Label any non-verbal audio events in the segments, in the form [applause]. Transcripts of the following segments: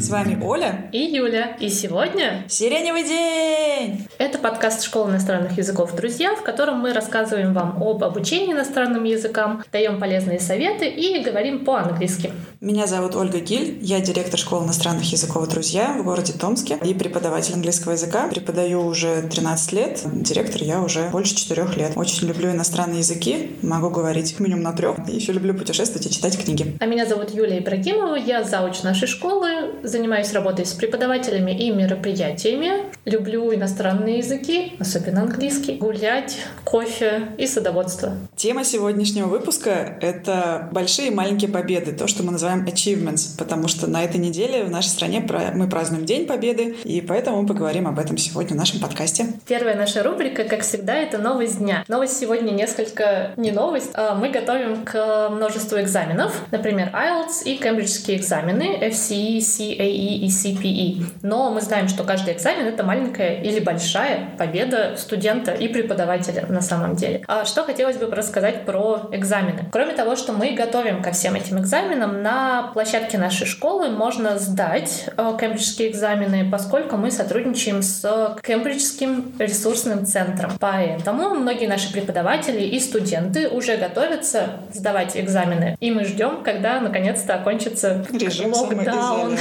С вами Оля и Юля. И сегодня Сиреневый день! Это подкаст школы иностранных языков «Друзья», в котором мы рассказываем вам об обучении иностранным языкам, даем полезные советы и говорим по-английски. Меня зовут Ольга Гиль, я директор школы иностранных языков «Друзья» в городе Томске и преподаватель английского языка. Преподаю уже 13 лет, директор я уже больше 4 лет. Очень люблю иностранные языки, могу говорить минимум на трех. Еще люблю путешествовать и читать книги. А меня зовут Юлия Ибрагимова, я зауч нашей школы, занимаюсь работой с преподавателями и мероприятиями. Люблю иностранные языки, особенно английский, гулять, кофе и садоводство. Тема сегодняшнего выпуска — это большие и маленькие победы, то, что мы называем achievements, потому что на этой неделе в нашей стране мы празднуем День Победы, и поэтому мы поговорим об этом сегодня в нашем подкасте. Первая наша рубрика, как всегда, это новость дня. Новость сегодня несколько не новость. А мы готовим к множеству экзаменов, например, IELTS и кембриджские экзамены, FCE, CAE и CPE. Но мы знаем, что каждый экзамен — это маленькая или большая победа студента и преподавателя на самом деле. А что хотелось бы рассказать про экзамены? Кроме того, что мы готовим ко всем этим экзаменам, на площадке нашей школы можно сдать э, кембриджские экзамены, поскольку мы сотрудничаем с Кембриджским ресурсным центром. Поэтому многие наши преподаватели и студенты уже готовятся сдавать экзамены. И мы ждем, когда наконец-то окончится Режим локдаун.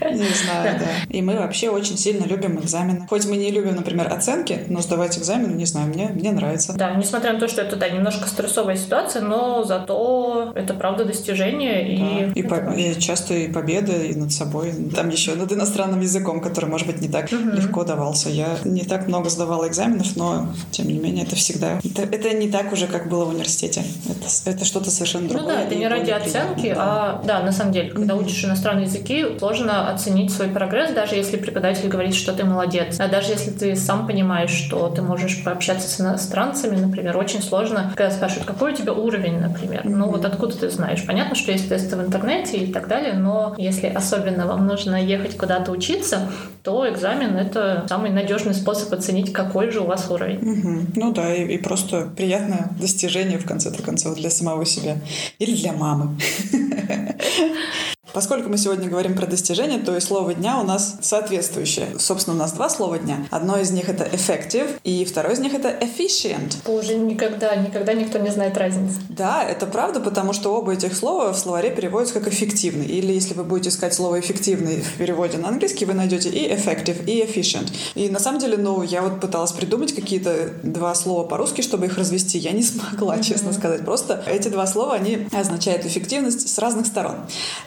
Не знаю, да. И мы вообще очень сильно любим экзамены. Хоть мы не любим, например, оценки, но сдавать экзамены, не знаю, мне, мне нравится. Да, несмотря на то, что это, да, немножко стрессовая ситуация, но зато это правда достижение. И, и, по, и часто и победы и над собой. Там еще над иностранным языком, который, может быть, не так угу. легко давался. Я не так много сдавала экзаменов, но, тем не менее, это всегда... Это, это не так уже, как было в университете. Это, это что-то совершенно другое. Ну да, это не ради оценки, да. а, да, на самом деле, когда угу. учишь иностранные языки, сложно оценить свой прогресс, даже если преподаватель говорит, что ты молодец. А даже если ты сам понимаешь, что ты можешь пообщаться с иностранцами, например, очень сложно, когда спрашивают, какой у тебя уровень, например. Mm-hmm. Ну вот откуда ты знаешь? Понятно, что есть тесты в интернете и так далее, но если особенно вам нужно ехать куда-то учиться, то экзамен — это самый надежный способ оценить, какой же у вас уровень. Mm-hmm. Ну да, и, и просто приятное достижение в конце-то концов для самого себя. Или для мамы. [laughs] Поскольку мы сегодня говорим про достижения, то и слово дня у нас соответствующее. Собственно, у нас два слова дня. Одно из них это effective, и второе из них это efficient. Боже, никогда, никогда никто не знает разницы. Да, это правда, потому что оба этих слова в словаре переводятся как эффективный. Или если вы будете искать слово эффективный в переводе на английский, вы найдете и effective, и efficient. И на самом деле, ну, я вот пыталась придумать какие-то два слова по-русски, чтобы их развести. Я не [laughs] смогла, mm-hmm. честно сказать. Просто эти два слова, они означают эффективность с разных сторон.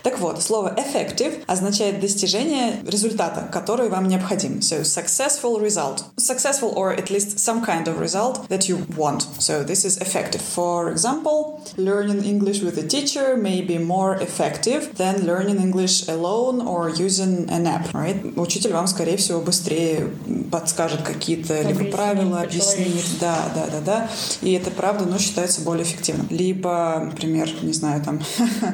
Так вот, слово effective означает достижение результата, который вам необходим. So successful result. Successful or at least some kind of result that you want. So this is effective. For example, learning English with a teacher may be more effective than learning English alone or using an app. Right? Учитель вам, скорее всего, быстрее подскажет какие-то либо правила, объяснит. Да, да, да, да. И это правда, но считается более эффективным. Либо, например, не знаю, там,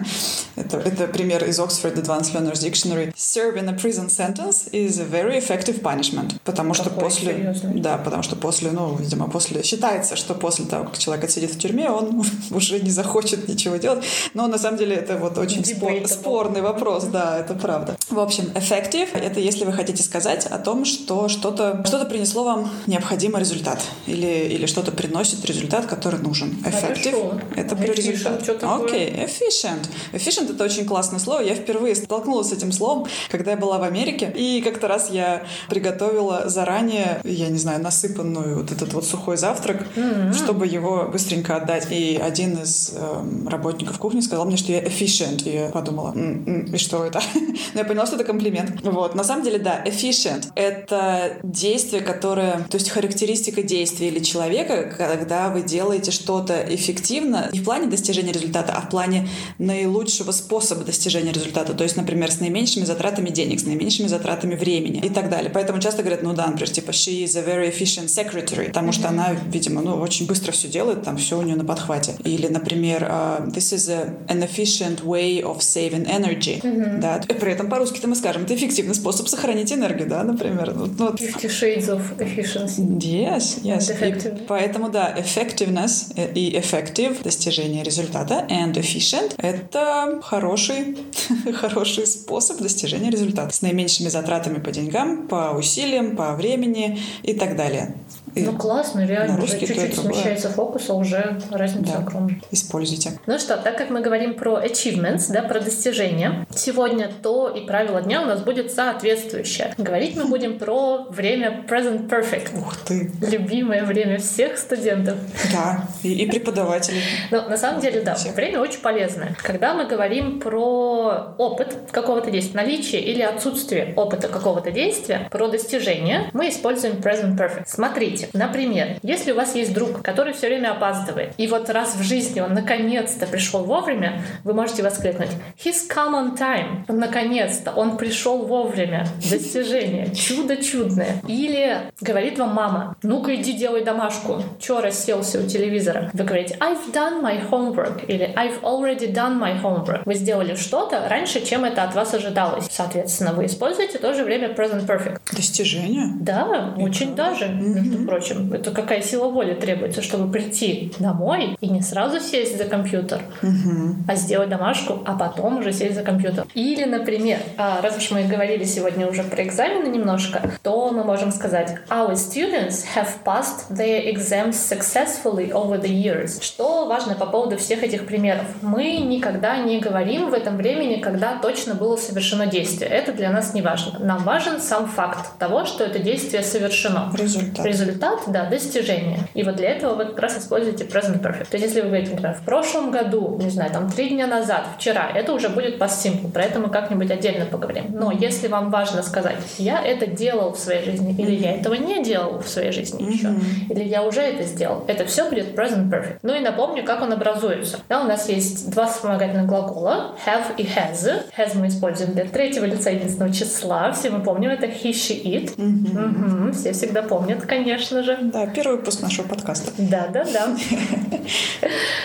[laughs] это, это пример из Oxford Advanced Learners Dictionary. Serving a prison sentence is a very effective punishment. Потому что Такой после... Серьезный. Да, потому что после, ну, видимо, после... Считается, что после того, как человек отсидит в тюрьме, он [laughs] уже не захочет ничего делать. Но на самом деле это вот очень спор, спорный вопрос, да, это правда. В общем, effective — это если вы хотите сказать о том, что что-то что принесло вам необходимый результат или, или что-то приносит результат, который нужен. Effective — это про результат. Окей, okay. efficient. Efficient — это очень классное слово. Я впервые столкнулась с этим словом, когда я была в Америке. И как-то раз я приготовила заранее, я не знаю, насыпанную вот этот вот сухой завтрак, mm-hmm. чтобы его быстренько отдать. И один из э, работников кухни сказал мне, что я efficient. И я подумала, и что это? [laughs] Но я поняла, что это комплимент. Вот. На самом деле, да, efficient — это действие, которое... То есть характеристика действия или человека, когда вы делаете что-то эффективно не в плане достижения результата, а в плане наилучшего способа достижения результата. То есть, например, с наименьшими затратами денег, с наименьшими затратами времени и так далее. Поэтому часто говорят, ну да, например, типа she is a very efficient secretary, потому что она, видимо, ну очень быстро все делает, там все у нее на подхвате. Или, например, uh, this is a, an efficient way of saving energy. Mm-hmm. Да. При этом по-русски-то мы скажем, это эффективный способ сохранить энергию, да, например. Вот. Fifty shades of efficiency. Yes, yes. И поэтому, да, effectiveness и effective, достижение результата, and efficient — это хороший [laughs] хороший способ достижения результата с наименьшими затратами по деньгам, по усилиям, по времени и так далее. И ну классно, реально. Уже чуть-чуть смещается фокус, а уже разница да. огромная. Используйте. Ну что, так как мы говорим про achievements, да, про достижения, сегодня то и правило дня у нас будет соответствующее. Говорить мы будем про время present perfect. Ух ты! Любимое время всех студентов. Да, и, и преподавателей. Ну, на самом деле, да, Всех. время очень полезное. Когда мы говорим про опыт какого-то действия, наличие или отсутствие опыта какого-то действия, про достижение, мы используем present perfect. Смотрите, Например, если у вас есть друг, который все время опаздывает, и вот раз в жизни он наконец-то пришел вовремя, вы можете воскликнуть «He's come on time!» Наконец-то он пришел вовремя. Достижение. [laughs] Чудо чудное. Или говорит вам мама «Ну-ка иди делай домашку». Чё расселся у телевизора? Вы говорите «I've done my homework» или «I've already done my homework». Вы сделали что-то раньше, чем это от вас ожидалось. Соответственно, вы используете тоже время present perfect. Достижение? Да, и очень даже. Mm-hmm прочим. Это какая сила воли требуется, чтобы прийти домой и не сразу сесть за компьютер, угу. а сделать домашку, а потом уже сесть за компьютер. Или, например, а, раз уж мы говорили сегодня уже про экзамены немножко, то мы можем сказать Our students have passed their exams successfully over the years. Что важно по поводу всех этих примеров? Мы никогда не говорим в этом времени, когда точно было совершено действие. Это для нас не важно. Нам важен сам факт того, что это действие совершено. Результат. Результат результат, да, достижение. И вот для этого вы как раз используете present perfect. То есть если вы говорите, например, в прошлом году, не знаю, там три дня назад, вчера, это уже будет past simple. Про это мы как-нибудь отдельно поговорим. Но если вам важно сказать, я это делал в своей жизни, или я этого не делал в своей жизни mm-hmm. еще, или я уже это сделал, это все будет present perfect. Ну и напомню, как он образуется. Да, у нас есть два вспомогательных глагола have и has. Has мы используем для третьего лица единственного числа. Все мы помним, это he, she, it. Mm-hmm. Угу, все всегда помнят, конечно конечно же. Да, первый выпуск нашего подкаста. Да, да, да.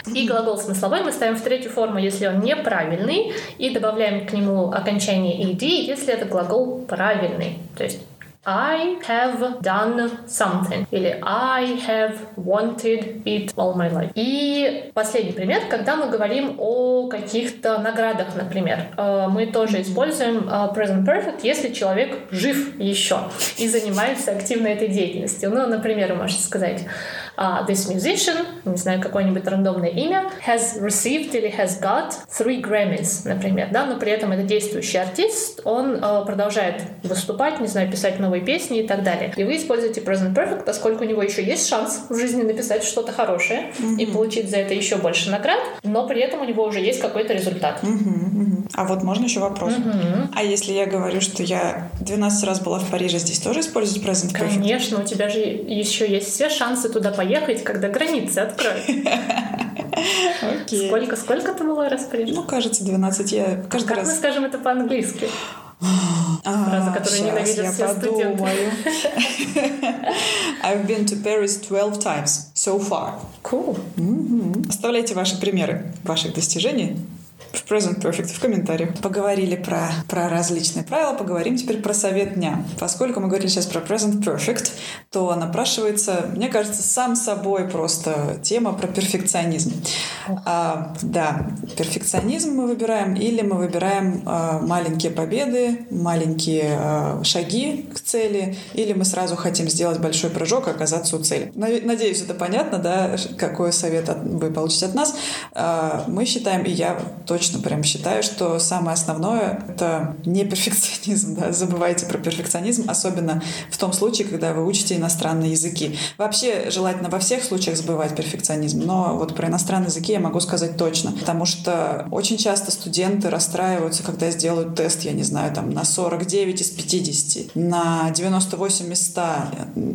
[laughs] И глагол смысловой мы ставим в третью форму, если он неправильный, и добавляем к нему окончание ed, если это глагол правильный. То есть I have done something. Или I have wanted it all my life. И последний пример, когда мы говорим о каких-то наградах, например. Э, мы тоже используем э, present perfect, если человек жив еще и занимается активно этой деятельностью. Ну, например, вы можете сказать uh, this musician, не знаю, какое-нибудь рандомное имя, has received или has got three Grammys, например, да, но при этом это действующий артист, он uh, продолжает выступать, не знаю, писать новые песни и так далее. И вы используете present perfect, поскольку у него еще есть шанс в жизни написать что-то хорошее mm-hmm. и получить за это еще больше наград, но при этом у него уже есть какой-то результат. Mm-hmm. А вот можно еще вопрос? Mm-hmm. А если я говорю, что я 12 раз была в Париже, здесь тоже использовать present perfect? Конечно, у тебя же еще есть все шансы туда поехать поехать, когда границы откроют. Сколько, сколько ты была раз Париже? Ну, кажется, 12. Я каждый как раз... мы скажем это по-английски? А, Фраза, которую ненавидят все студенты. [laughs] I've been to Paris 12 times so far. Cool. Оставляйте ваши примеры ваших достижений в Present Perfect в комментариях. Поговорили про, про различные правила, поговорим теперь про совет дня. Поскольку мы говорили сейчас про Present Perfect, то напрашивается, мне кажется, сам собой просто тема про перфекционизм. А, да, перфекционизм мы выбираем или мы выбираем а, маленькие победы, маленькие а, шаги к цели, или мы сразу хотим сделать большой прыжок и оказаться у цели. Надеюсь, это понятно, да, какой совет вы получите от нас. А, мы считаем, и я точно точно прям считаю, что самое основное — это не перфекционизм. Да? Забывайте про перфекционизм, особенно в том случае, когда вы учите иностранные языки. Вообще, желательно во всех случаях забывать перфекционизм, но вот про иностранные языки я могу сказать точно, потому что очень часто студенты расстраиваются, когда сделают тест, я не знаю, там на 49 из 50, на 98 из 100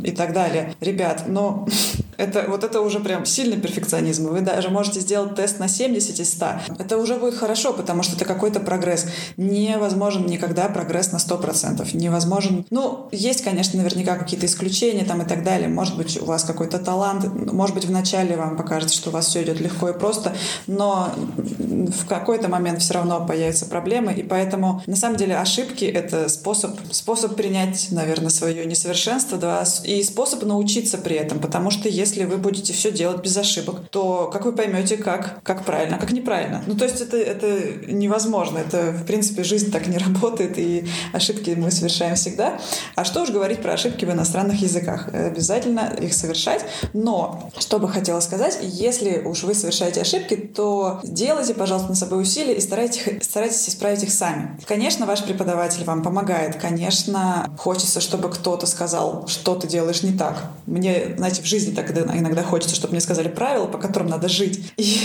и так далее. Ребят, ну, [laughs] это, вот это уже прям сильный перфекционизм. Вы даже можете сделать тест на 70 из 100. Это уже будет хорошо, потому что это какой-то прогресс. Невозможен никогда прогресс на 100%. Невозможен... Ну, есть, конечно, наверняка какие-то исключения там и так далее. Может быть, у вас какой-то талант. Может быть, вначале вам покажется, что у вас все идет легко и просто, но в какой-то момент все равно появятся проблемы, и поэтому, на самом деле, ошибки — это способ, способ принять, наверное, свое несовершенство, да, и способ научиться при этом, потому что если если вы будете все делать без ошибок, то как вы поймете, как, как правильно, а как неправильно? Ну, то есть это, это невозможно. Это, в принципе, жизнь так не работает, и ошибки мы совершаем всегда. А что уж говорить про ошибки в иностранных языках? Обязательно их совершать. Но, что бы хотела сказать, если уж вы совершаете ошибки, то делайте, пожалуйста, на собой усилия и старайтесь, старайтесь исправить их сами. Конечно, ваш преподаватель вам помогает. Конечно, хочется, чтобы кто-то сказал, что ты делаешь не так. Мне, знаете, в жизни так иногда хочется, чтобы мне сказали правила, по которым надо жить. И,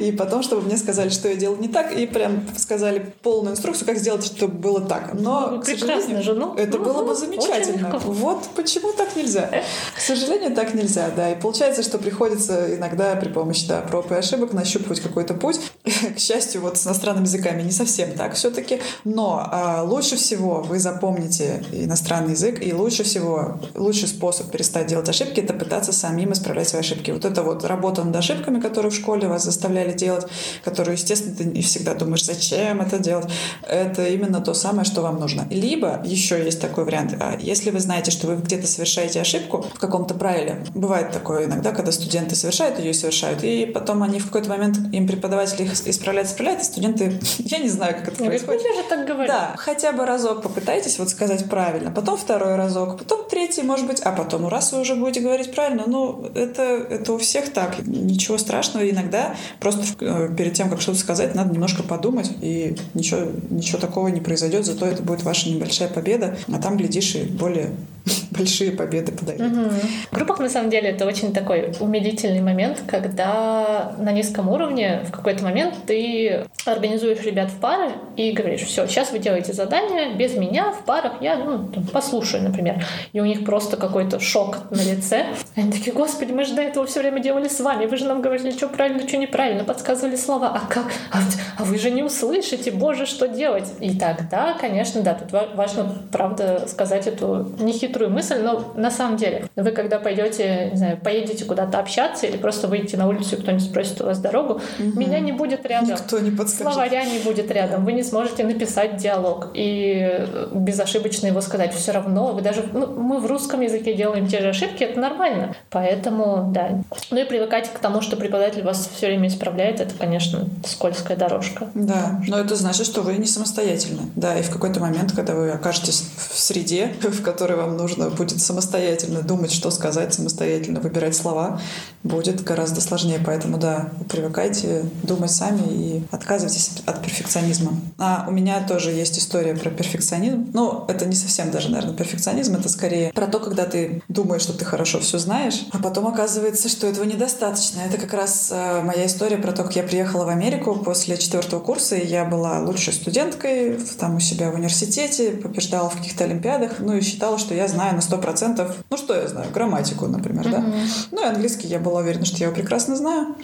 и потом, чтобы мне сказали, что я делаю не так, и прям сказали полную инструкцию, как сделать, чтобы было так. Но, ну, к сожалению, же, ну, это ну, было бы замечательно. Вот почему так нельзя. К сожалению, так нельзя, да. И получается, что приходится иногда при помощи да, проб и ошибок нащупывать какой-то путь. [laughs] К счастью, вот с иностранными языками не совсем так все-таки. Но а, лучше всего вы запомните иностранный язык, и лучше всего, лучший способ перестать делать ошибки — это пытаться самим исправлять свои ошибки. Вот это вот работа над ошибками, которую в школе вас заставляли делать, которую, естественно, ты не всегда думаешь, зачем это делать, это именно то самое, что вам нужно. Либо еще есть такой вариант, а если вы знаете, что вы где-то совершаете ошибку в каком-то правиле, бывает такое иногда, когда студенты совершают ее и совершают, и потом они в какой-то момент, им преподаватель их исправляет, исправляет, и студенты, [laughs] я не знаю, как это я происходит. Говорю, же так говорю. Да, хотя бы разок попытайтесь вот сказать правильно, потом второй разок, потом третий, может быть, а потом раз вы уже будете говорить правильно, ну, это, это у всех так, ничего страшного, иногда просто э, перед тем, как что-то сказать, надо немножко подумать, и ничего, ничего такого не произойдет, зато это будет ваша небольшая победа, а там, глядишь, и более [laughs] большие победы подают. Угу. В группах, на самом деле, это очень такой умилительный момент, когда на низком уровне в какой-то момент ты организуешь ребят в пары и говоришь, все, сейчас вы делаете задание без меня в парах, я ну, там, послушаю, например. И у них просто какой-то шок на лице. Они такие, господи, мы же до этого все время делали с вами, вы же нам говорили, что правильно, что неправильно, подсказывали слова, а как? А, а вы же не услышите, боже, что делать? И тогда, конечно, да, тут важно, правда, сказать эту нехитрую мысль, мысль, но на самом деле вы когда пойдете, не знаю, поедете куда-то общаться или просто выйти на улицу и кто-нибудь спросит у вас дорогу, угу. меня не будет рядом. Никто не подскажет. Словаря не будет рядом. Вы не сможете написать диалог и безошибочно его сказать. Все равно вы даже... Ну, мы в русском языке делаем те же ошибки, это нормально. Поэтому, да. Ну и привыкать к тому, что преподаватель вас все время исправляет, это, конечно, скользкая дорожка. Да, но это значит, что вы не самостоятельны. Да, и в какой-то момент, когда вы окажетесь в среде, [laughs] в которой вам нужно будет самостоятельно думать, что сказать, самостоятельно выбирать слова, будет гораздо сложнее. Поэтому, да, привыкайте думать сами и отказывайтесь от перфекционизма. А у меня тоже есть история про перфекционизм. Ну, это не совсем даже, наверное, перфекционизм. Это скорее про то, когда ты думаешь, что ты хорошо все знаешь, а потом оказывается, что этого недостаточно. Это как раз э, моя история про то, как я приехала в Америку после четвертого курса, и я была лучшей студенткой там у себя в университете, побеждала в каких-то олимпиадах, ну и считала, что я знаю на сто процентов, ну что я знаю, грамматику, например, mm-hmm. да. Ну и английский я была уверена, что я его прекрасно знаю.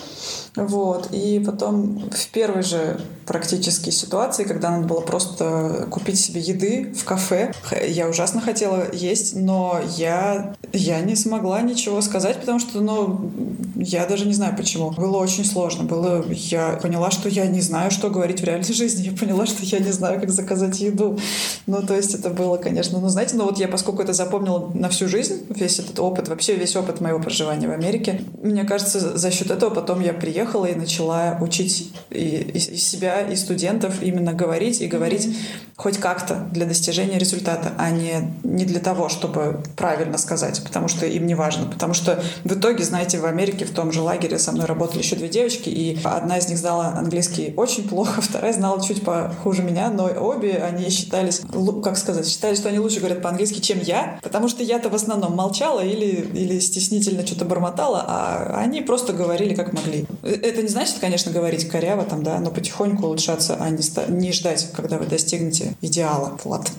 Вот. И потом в первой же практически ситуации, когда надо было просто купить себе еды в кафе, я ужасно хотела есть, но я, я не смогла ничего сказать, потому что, ну, я даже не знаю почему. Было очень сложно. Было, я поняла, что я не знаю, что говорить в реальной [laughs] жизни. Я поняла, что я не знаю, как заказать еду. Ну, то есть это было, конечно, ну, знаете, ну вот я, поскольку это запомнила на всю жизнь, весь этот опыт, вообще весь опыт моего проживания в Америке, мне кажется, за счет этого потом я приехала приехала и начала учить и, и, и себя, и студентов именно говорить и говорить mm-hmm. хоть как-то для достижения результата, а не, не для того, чтобы правильно сказать, потому что им не важно. Потому что в итоге, знаете, в Америке в том же лагере со мной работали еще две девочки, и одна из них знала английский очень плохо, [laughs] вторая знала чуть похуже меня, но обе они считались, как сказать, считали, что они лучше говорят по-английски, чем я, потому что я-то в основном молчала или, или стеснительно что-то бормотала, а они просто говорили как могли это не значит, конечно, говорить коряво там, да, но потихоньку улучшаться, а не, не ждать, когда вы достигнете идеала. Вот.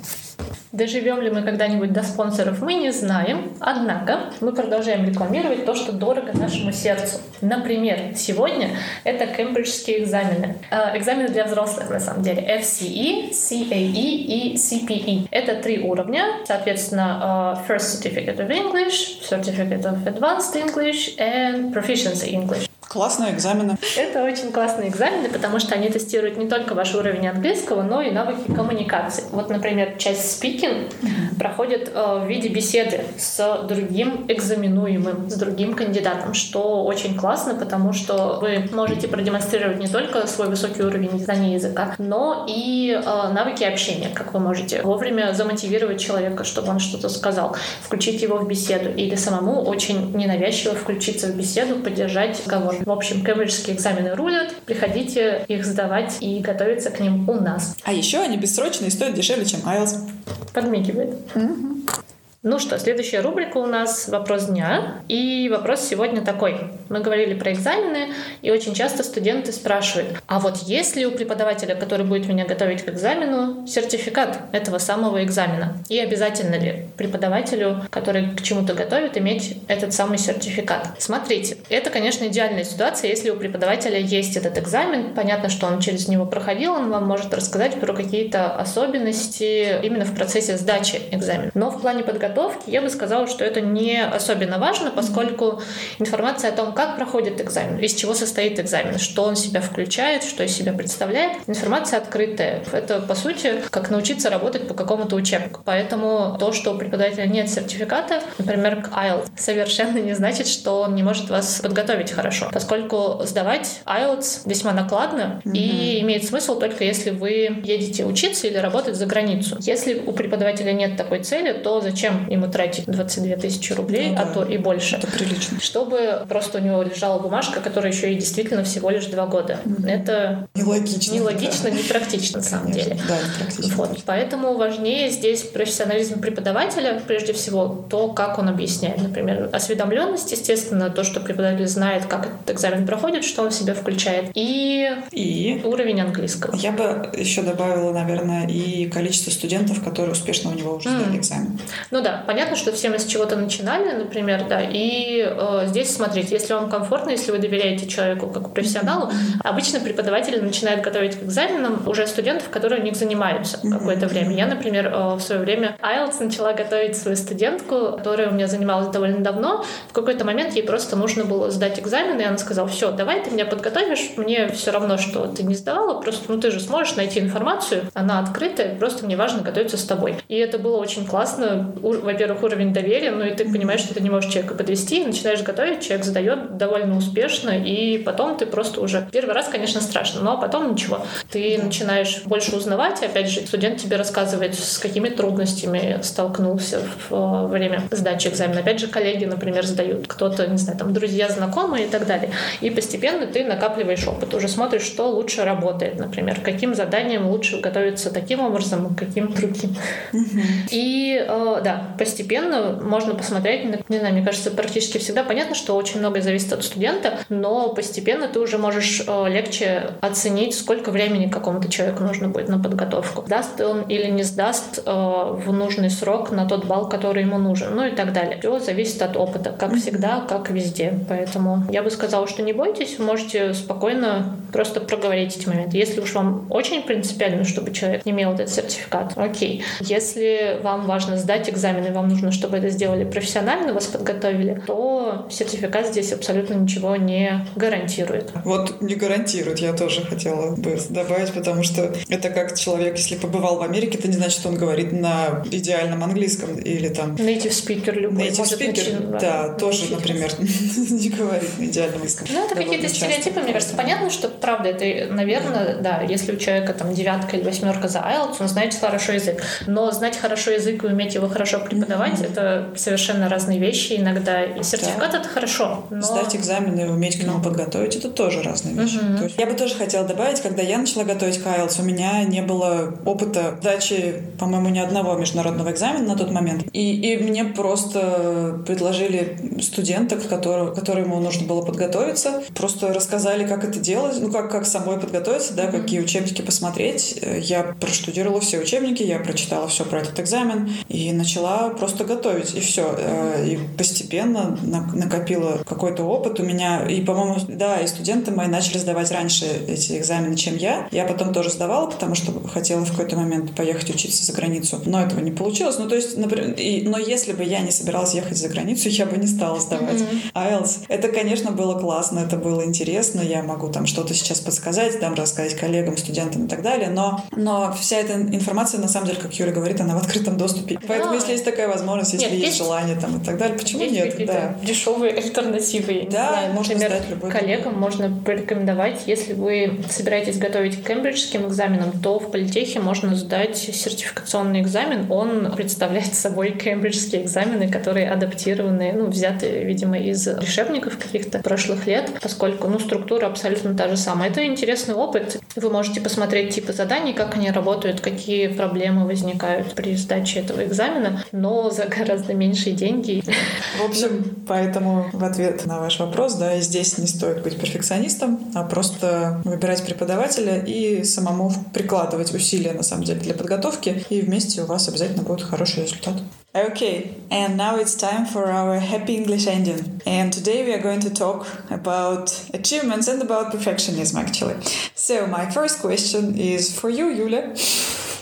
Доживем ли мы когда-нибудь до спонсоров, мы не знаем. Однако мы продолжаем рекламировать то, что дорого нашему сердцу. Например, сегодня это кембриджские экзамены. Э, экзамены для взрослых, на самом деле. FCE, CAE и CPE. Это три уровня. Соответственно, э, First Certificate of English, Certificate of Advanced English and Proficiency English. Классные экзамены. Это очень классные экзамены, потому что они тестируют не только ваш уровень английского, но и навыки коммуникации. Вот, например, часть спикинг проходит э, в виде беседы с другим экзаменуемым, с другим кандидатом, что очень классно, потому что вы можете продемонстрировать не только свой высокий уровень знания языка, но и э, навыки общения, как вы можете вовремя замотивировать человека, чтобы он что-то сказал, включить его в беседу или самому очень ненавязчиво включиться в беседу, поддержать разговор. В общем, кембриджские экзамены рулят. Приходите их сдавать и готовиться к ним у нас. А еще они бессрочные и стоят дешевле, чем IELTS. Подмигивает. Mm-hmm. Ну что, следующая рубрика у нас «Вопрос дня». И вопрос сегодня такой. Мы говорили про экзамены, и очень часто студенты спрашивают, а вот есть ли у преподавателя, который будет меня готовить к экзамену, сертификат этого самого экзамена? И обязательно ли преподавателю, который к чему-то готовит, иметь этот самый сертификат? Смотрите, это, конечно, идеальная ситуация, если у преподавателя есть этот экзамен, понятно, что он через него проходил, он вам может рассказать про какие-то особенности именно в процессе сдачи экзамена. Но в плане подготовки подготовки, я бы сказала, что это не особенно важно, поскольку информация о том, как проходит экзамен, из чего состоит экзамен, что он себя включает, что из себя представляет, информация открытая. Это, по сути, как научиться работать по какому-то учебнику. Поэтому то, что у преподавателя нет сертификата, например, к IELTS, совершенно не значит, что он не может вас подготовить хорошо, поскольку сдавать IELTS весьма накладно mm-hmm. и имеет смысл только если вы едете учиться или работать за границу. Если у преподавателя нет такой цели, то зачем ему тратить 22 тысячи рублей, ну, а то и больше. Это прилично. Чтобы просто у него лежала бумажка, которая еще и действительно всего лишь два года. Mm-hmm. Это нелогично. Нелогично, да. непрактично на самом деле. Да, непрактично. Вот. Поэтому важнее здесь профессионализм преподавателя, прежде всего, то, как он объясняет. Например, осведомленность, естественно, то, что преподаватель знает, как этот экзамен проходит, что он в себя включает, и, и уровень английского. Я бы еще добавила, наверное, и количество студентов, которые успешно у него уже mm. сдали экзамен. Ну да, понятно, что все мы с чего-то начинали, например, да, и э, здесь смотрите, если вам комфортно, если вы доверяете человеку как профессионалу, обычно преподаватели начинают готовить к экзаменам уже студентов, которые у них занимаются какое-то время. Я, например, э, в свое время IELTS начала готовить свою студентку, которая у меня занималась довольно давно. В какой-то момент ей просто нужно было сдать экзамен, и она сказала, все, давай ты меня подготовишь, мне все равно, что ты не сдавала, просто ну ты же сможешь найти информацию, она открытая, просто мне важно готовиться с тобой. И это было очень классно во-первых, уровень доверия, ну и ты понимаешь, что ты не можешь человека подвести, начинаешь готовить, человек задает довольно успешно, и потом ты просто уже... Первый раз, конечно, страшно, но потом ничего. Ты начинаешь больше узнавать, и опять же, студент тебе рассказывает, с какими трудностями столкнулся в время сдачи экзамена. Опять же, коллеги, например, задают, кто-то, не знаю, там, друзья, знакомые и так далее. И постепенно ты накапливаешь опыт, уже смотришь, что лучше работает, например, каким заданием лучше готовиться таким образом, каким другим. И, э, да, постепенно можно посмотреть, не знаю, мне кажется, практически всегда понятно, что очень многое зависит от студента, но постепенно ты уже можешь э, легче оценить, сколько времени какому-то человеку нужно будет на подготовку. Сдаст он или не сдаст э, в нужный срок на тот балл, который ему нужен, ну и так далее. Все зависит от опыта, как всегда, как везде. Поэтому я бы сказала, что не бойтесь, можете спокойно просто проговорить эти моменты. Если уж вам очень принципиально, чтобы человек имел этот сертификат, окей. Если вам важно сдать экзамен, и вам нужно, чтобы это сделали профессионально, вас подготовили, то сертификат здесь абсолютно ничего не гарантирует. Вот не гарантирует, я тоже хотела бы добавить, потому что это как человек, если побывал в Америке, это не значит, что он говорит на идеальном английском или там... Native speaker любой. Native может speaker, начин, да, тоже, например, [laughs] не говорит на идеальном английском. Ну, это какие-то стереотипы, мне кажется. Понятно, что правда, это, наверное, да, если у человека там девятка или восьмерка за IELTS, он знает хорошо язык. Но знать хорошо язык и уметь его хорошо преподавать mm-hmm. это совершенно разные вещи иногда. И сертификат да. это хорошо. Но... Сдать экзамены и уметь к нему подготовить это тоже разные вещи. Mm-hmm. То есть я бы тоже хотела добавить, когда я начала готовить к IELTS, у меня не было опыта сдачи, по-моему, ни одного международного экзамена на тот момент. И, и мне просто предложили студенток, который, которому нужно было подготовиться, просто рассказали, как это делать, ну как, как самой подготовиться, да, mm-hmm. какие учебники посмотреть. Я проштудировала все учебники, я прочитала все про этот экзамен и начала начала просто готовить, и все. Э, и постепенно накопила какой-то опыт у меня. И, по-моему, да, и студенты мои начали сдавать раньше эти экзамены, чем я. Я потом тоже сдавала, потому что хотела в какой-то момент поехать учиться за границу. Но этого не получилось. Ну, то есть, например, и, но если бы я не собиралась ехать за границу, я бы не стала сдавать mm-hmm. IELTS. Это, конечно, было классно, это было интересно. Я могу там что-то сейчас подсказать, там рассказать коллегам, студентам и так далее. Но, но вся эта информация, на самом деле, как Юля говорит, она в открытом доступе. Поэтому, если есть такая возможность, если нет, есть, есть желание там и так далее, почему есть нет? Да. Дешевые альтернативы. Я да, знаю. можно Например, сдать любой коллегам можно порекомендовать, если вы собираетесь готовить к кембриджским экзаменам, то в политехе можно сдать сертификационный экзамен. Он представляет собой кембриджские экзамены, которые адаптированы, ну, взяты, видимо, из решебников каких-то прошлых лет, поскольку, ну, структура абсолютно та же самая. Это интересный опыт. Вы можете посмотреть типы заданий, как они работают, какие проблемы возникают при сдаче этого экзамена, но за гораздо меньшие деньги. В общем, поэтому в ответ на ваш вопрос, да, здесь не стоит быть перфекционистом, а просто выбирать преподавателя и самому прикладывать усилия, на самом деле, для подготовки, и вместе у вас обязательно будет хороший результат. Okay, and now it's time for our happy English ending. And today we are going to talk about achievements and about perfectionism, actually. So, my first question is for you, Yulia.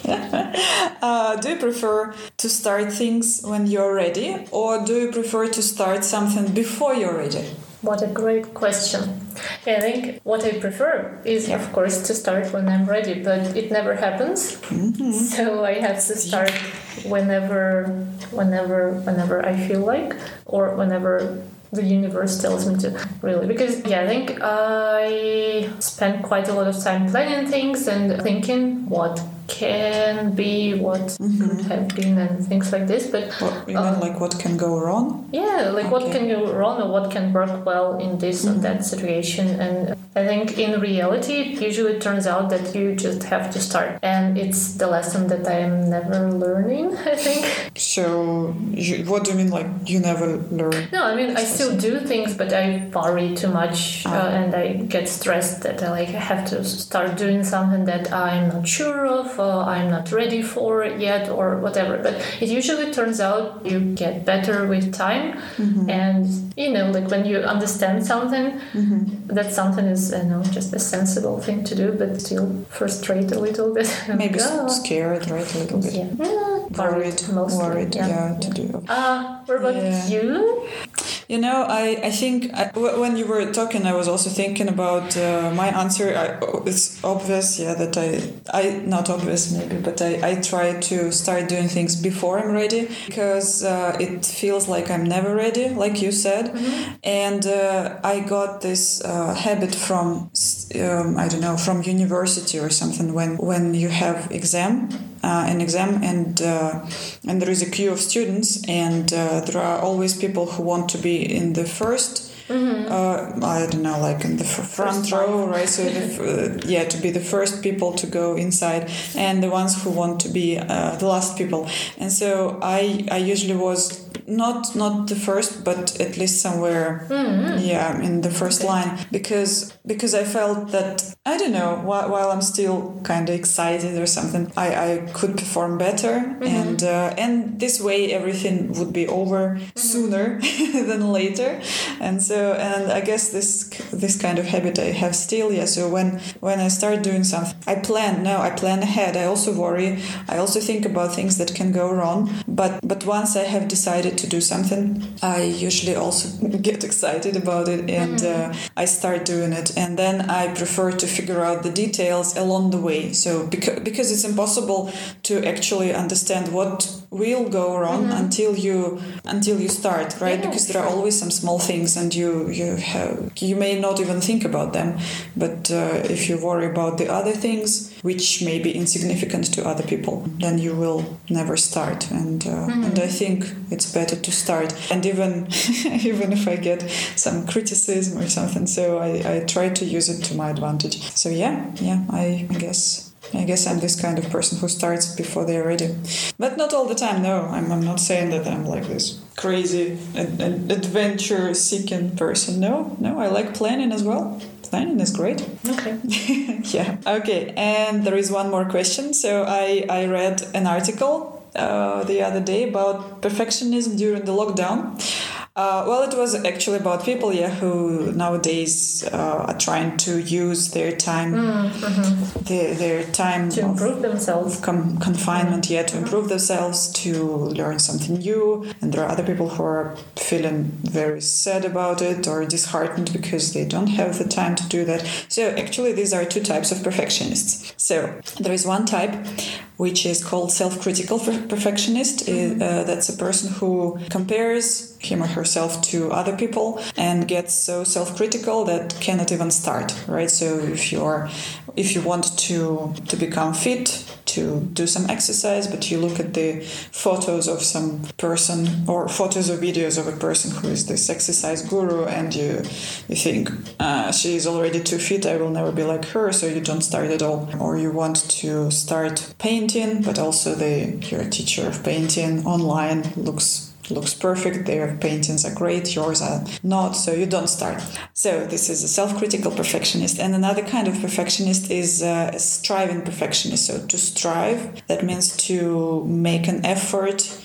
[laughs] uh, do you prefer to start things when you're ready, or do you prefer to start something before you're ready? What a great question. I think what I prefer is, yeah. of course, to start when I'm ready, but it never happens. Mm-hmm. [laughs] So I have to start whenever, whenever, whenever I feel like, or whenever the universe tells me to really because yeah i think i spend quite a lot of time planning things and thinking what can be what mm-hmm. could have been and things like this but what, you uh, mean like what can go wrong yeah like okay. what can go wrong or what can work well in this mm-hmm. or that situation and i think in reality it usually turns out that you just have to start and it's the lesson that i am never learning [laughs] i think so you, what do you mean like you never learn no i mean i still do things but i worry too much ah. uh, and i get stressed that i like I have to start doing something that i'm not sure of uh, I'm not ready for it yet or whatever. But it usually turns out you get better with time. Mm-hmm. And, you know, like when you understand something, mm-hmm. that something is, you know, just a sensible thing to do, but still frustrate a little bit. [laughs] Maybe go. scared, right? A little bit. Yeah. yeah worried, mostly. Worried, yeah, yeah to do. Uh, what about yeah. you? You know, I, I think I, when you were talking, I was also thinking about uh, my answer. I, it's obvious, yeah, that I, I not obvious maybe, but I, I try to start doing things before I'm ready because uh, it feels like I'm never ready, like you said. Mm-hmm. And uh, I got this uh, habit from, um, I don't know, from university or something when, when you have exam an exam and uh, and there is a queue of students and uh, there are always people who want to be in the 1st mm-hmm. uh, I don't know, like in the front first row, right? So, the, uh, yeah, to be the first people to go inside, and the ones who want to be uh, the last people. And so, I I usually was not not the first, but at least somewhere, mm-hmm. yeah, in the first okay. line, because because I felt that I don't know while, while I'm still kind of excited or something, I, I could perform better, mm-hmm. and uh, and this way everything would be over mm-hmm. sooner [laughs] than later, and so and I guess this this kind of habit I have still. Yeah, so when when I start doing something, I plan. No, I plan ahead. I also worry. I also think about things that can go wrong. But but once I have decided to do something, I usually also [laughs] get excited about it and mm-hmm. uh, I start doing it. And then I prefer to figure out the details along the way. So because, because it's impossible to actually understand what will go wrong mm-hmm. until you until you start right? Yeah, because there are always some small things and you you have you may not even think about them. But uh, if you worry about the other things which may be insignificant to other people then you will never start. And uh, mm-hmm. and I think it's better to start. And even [laughs] even if I get some criticism or something so I, I try to use it to my advantage. So yeah yeah I, I guess I guess I'm this kind of person who starts before they're ready. But not all the time, no. I'm, I'm not saying that I'm like this crazy adventure seeking person. No, no, I like planning as well. Planning is great. Okay. [laughs] yeah. Okay. And there is one more question. So I, I read an article uh, the other day about perfectionism during the lockdown. Uh, well, it was actually about people, yeah, who nowadays uh, are trying to use their time, mm, mm-hmm. their, their time to improve themselves, com- confinement, yeah, to improve themselves, to learn something new. And there are other people who are feeling very sad about it or disheartened because they don't have the time to do that. So actually, these are two types of perfectionists. So there is one type which is called self-critical perfectionist. Mm-hmm. Uh, that's a person who compares him or herself to other people and gets so self-critical that cannot even start right so if you're if you want to to become fit to do some exercise but you look at the photos of some person or photos or videos of a person who is this exercise guru and you you think uh, she is already too fit i will never be like her so you don't start at all. Or you want to start painting but also the your teacher of painting online looks looks perfect, their paintings are great, yours are not, so you don't start. So this is a self-critical perfectionist. And another kind of perfectionist is a striving perfectionist. So to strive, that means to make an effort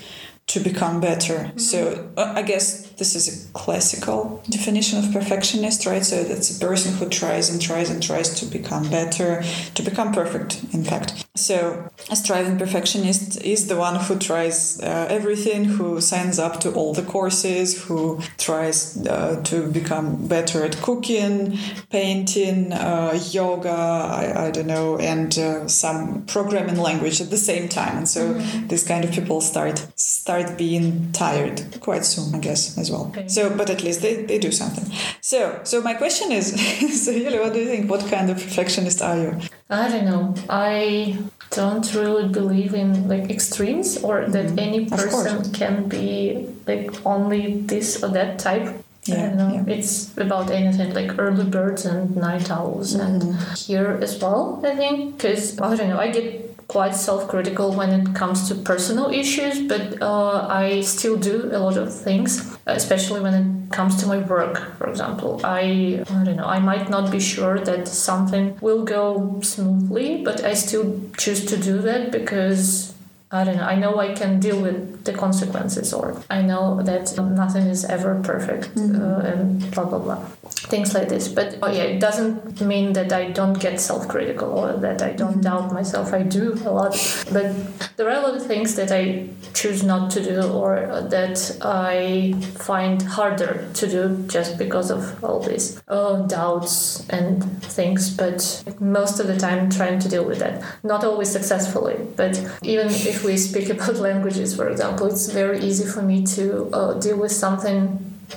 to become better. Mm-hmm. So uh, I guess this is a classical definition of perfectionist, right? So that's a person who tries and tries and tries to become better, to become perfect, in fact. So a striving perfectionist is the one who tries uh, everything, who signs up to all the courses, who tries uh, to become better at cooking, painting, uh, yoga, I, I, don't know, and uh, some programming language at the same time. And so mm-hmm. these kind of people start start start being tired quite soon, I guess, as well. Okay. So, but at least they, they do something. So, so my question is, [laughs] so Yuli, what do you think? What kind of perfectionist are you? I don't know. I don't really believe in like extremes or that mm-hmm. any person can be like only this or that type. Yeah, I don't know. Yeah. It's about anything like early birds and night owls, mm-hmm. and here as well. I think because I don't know. I get quite self-critical when it comes to personal issues but uh, i still do a lot of things especially when it comes to my work for example i i don't know i might not be sure that something will go smoothly but i still choose to do that because I don't know. I know I can deal with the consequences, or I know that nothing is ever perfect, mm-hmm. uh, and blah blah blah, things like this. But oh yeah, it doesn't mean that I don't get self-critical or that I don't mm-hmm. doubt myself. I do a lot, but there are a lot of things that I choose not to do, or that I find harder to do just because of all these uh, doubts and things. But most of the time, trying to deal with that, not always successfully, but even if if we speak [laughs] about languages, for example, it's very easy for me to uh, deal with something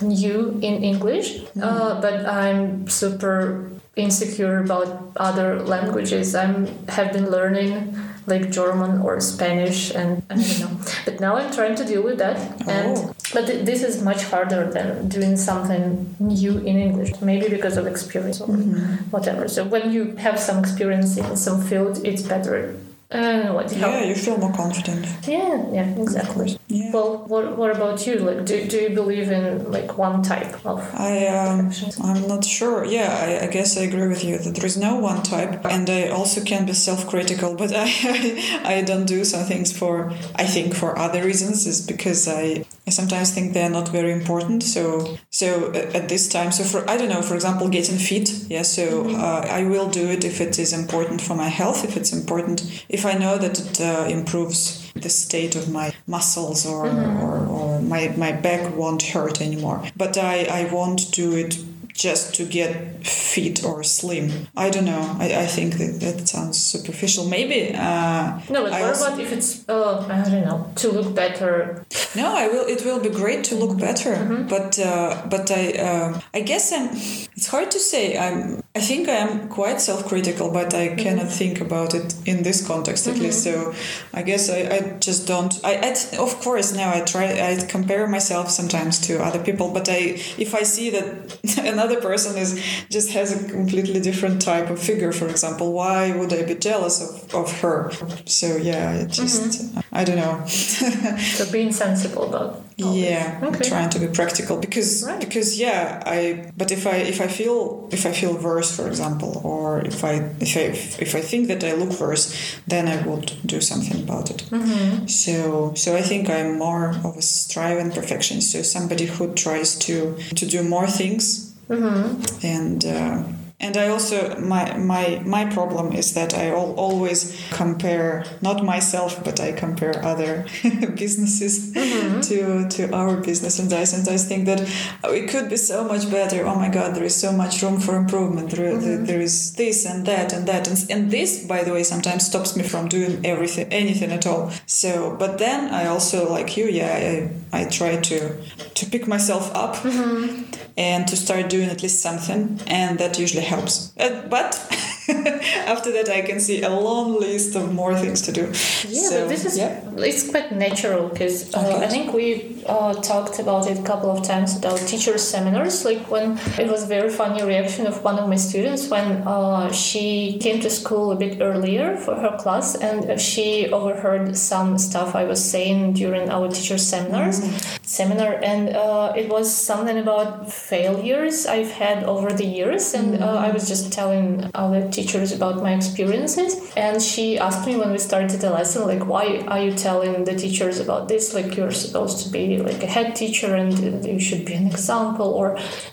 new in English, mm. uh, but I'm super insecure about other languages. I'm have been learning like German or Spanish, and I don't know. [laughs] But now I'm trying to deal with that, and oh. but th- this is much harder than doing something new in English. Maybe because of experience or mm-hmm. whatever. So when you have some experience in some field, it's better uh, what yeah, you feel more confident. Yeah, yeah, exactly. Yeah. Well, what, what about you? Like, do, do you believe in like one type of? I um, I'm not sure. Yeah, I, I guess I agree with you that there is no one type, and I also can be self-critical, but [laughs] I I don't do some things for I think for other reasons. Is because I I sometimes think they are not very important. So so uh, at this time, so for I don't know, for example, getting fit. Yeah, so mm-hmm. uh, I will do it if it is important for my health. If it's important. If if I know that it uh, improves the state of my muscles or, mm-hmm. or, or, my, my back won't hurt anymore. But I, I won't do it just to get fit or slim. I don't know. I, I think that that sounds superficial. Maybe. Uh, no, but I what about if it's uh, I don't know to look better? No, I will. It will be great to look better. Mm-hmm. But uh, but I uh, I guess I'm. It's hard to say. I'm. I think I am quite self-critical, but I mm-hmm. cannot think about it in this context at mm-hmm. least. So I guess I, I just don't. I, I of course now I try. I compare myself sometimes to other people, but I if I see that [laughs] another another person is just has a completely different type of figure, for example, why would I be jealous of, of her? So yeah, it just mm-hmm. I don't know. [laughs] so being sensible about yeah okay. trying to be practical because right. because yeah i but if i if i feel if i feel worse for example or if i if i if i think that i look worse then i would do something about it mm-hmm. so so i think i'm more of a striving perfectionist so somebody who tries to to do more things mm-hmm. and uh, and I also my my my problem is that I al- always compare not myself but I compare other [laughs] businesses mm-hmm. to to our business and I sometimes think that oh, it could be so much better. Oh my God, there is so much room for improvement. There, mm-hmm. there is this and that and that and, and this, by the way, sometimes stops me from doing everything anything at all. So, but then I also like you, yeah, I I try to to pick myself up mm-hmm. and to start doing at least something, and that usually helps. Uh, but [laughs] [laughs] after that, I can see a long list of more things to do. Yeah, so, but this is yeah. it's quite natural because uh, okay. I think we uh, talked about it a couple of times at our teacher seminars. Like when it was very funny reaction of one of my students when uh, she came to school a bit earlier for her class and she overheard some stuff I was saying during our teacher seminars mm. seminar, and uh, it was something about failures I've had over the years, and mm. I was just telling our teachers about my experiences. And she asked me when we started the lesson, like, why are you telling the teachers about this? Like, you're supposed to be like a head teacher and you should be an example or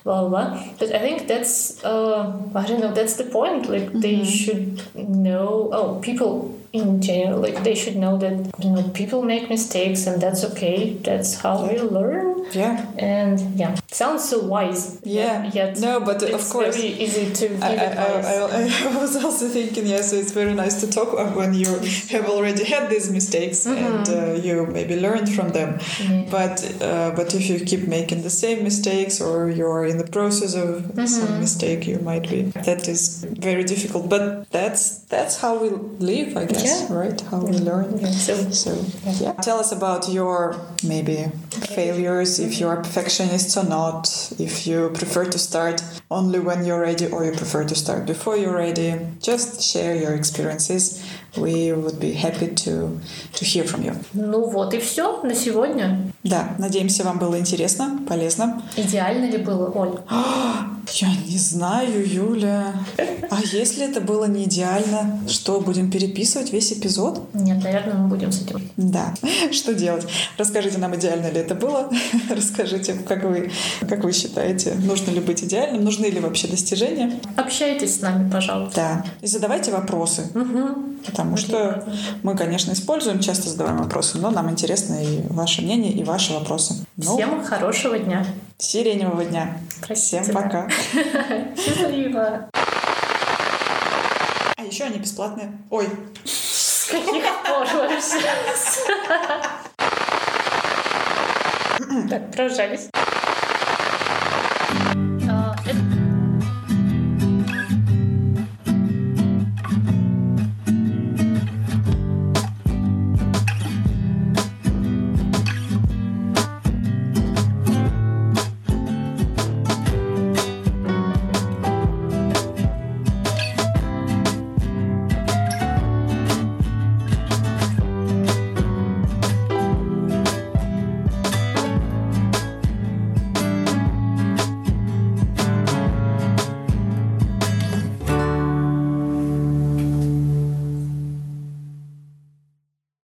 blah, blah, blah. But I think that's, uh, I don't know, that's the point. Like, mm-hmm. they should know, oh, people in general like they should know that you know people make mistakes and that's okay that's how we learn yeah and yeah sounds so wise yeah yet no but of course it's very easy to give I. I, I, [laughs] I, was also thinking yeah so it's very nice to talk when you have already had these mistakes mm-hmm. and uh, you maybe learned from them mm-hmm. but uh, but if you keep making the same mistakes or you're in the process of mm-hmm. some mistake you might be that is very difficult but that's that's how we live i guess yeah. right? How we learn. Yeah. So, so yeah. Tell us about your maybe failures, if you are perfectionist or not, if you prefer to start only when you're ready or you prefer to start before you're ready. Just share your experiences. We would be happy to, to hear from you. Ну вот и все на сегодня. Да, надеемся, вам было интересно, полезно. Идеально ли было, Оль? [gasps] Я не знаю, Юля. А если это было не идеально, что, будем переписывать весь эпизод? Нет, наверное, мы будем с этим. Да. [laughs] Что делать? Расскажите нам, идеально ли это было. [laughs] Расскажите, как вы, как вы считаете, нужно ли быть идеальным, нужны ли вообще достижения. Общайтесь с нами, пожалуйста. Да. И задавайте вопросы. Угу. Потому что мы, конечно, используем, часто задаваем вопросы, но нам интересно и ваше мнение, и ваши вопросы. Ну, Всем хорошего дня. Сиреневого дня. Простите, Всем пока. [laughs] Счастливо. А еще они бесплатные. Ой. С каких пор вообще? [laughs] Так, прожались.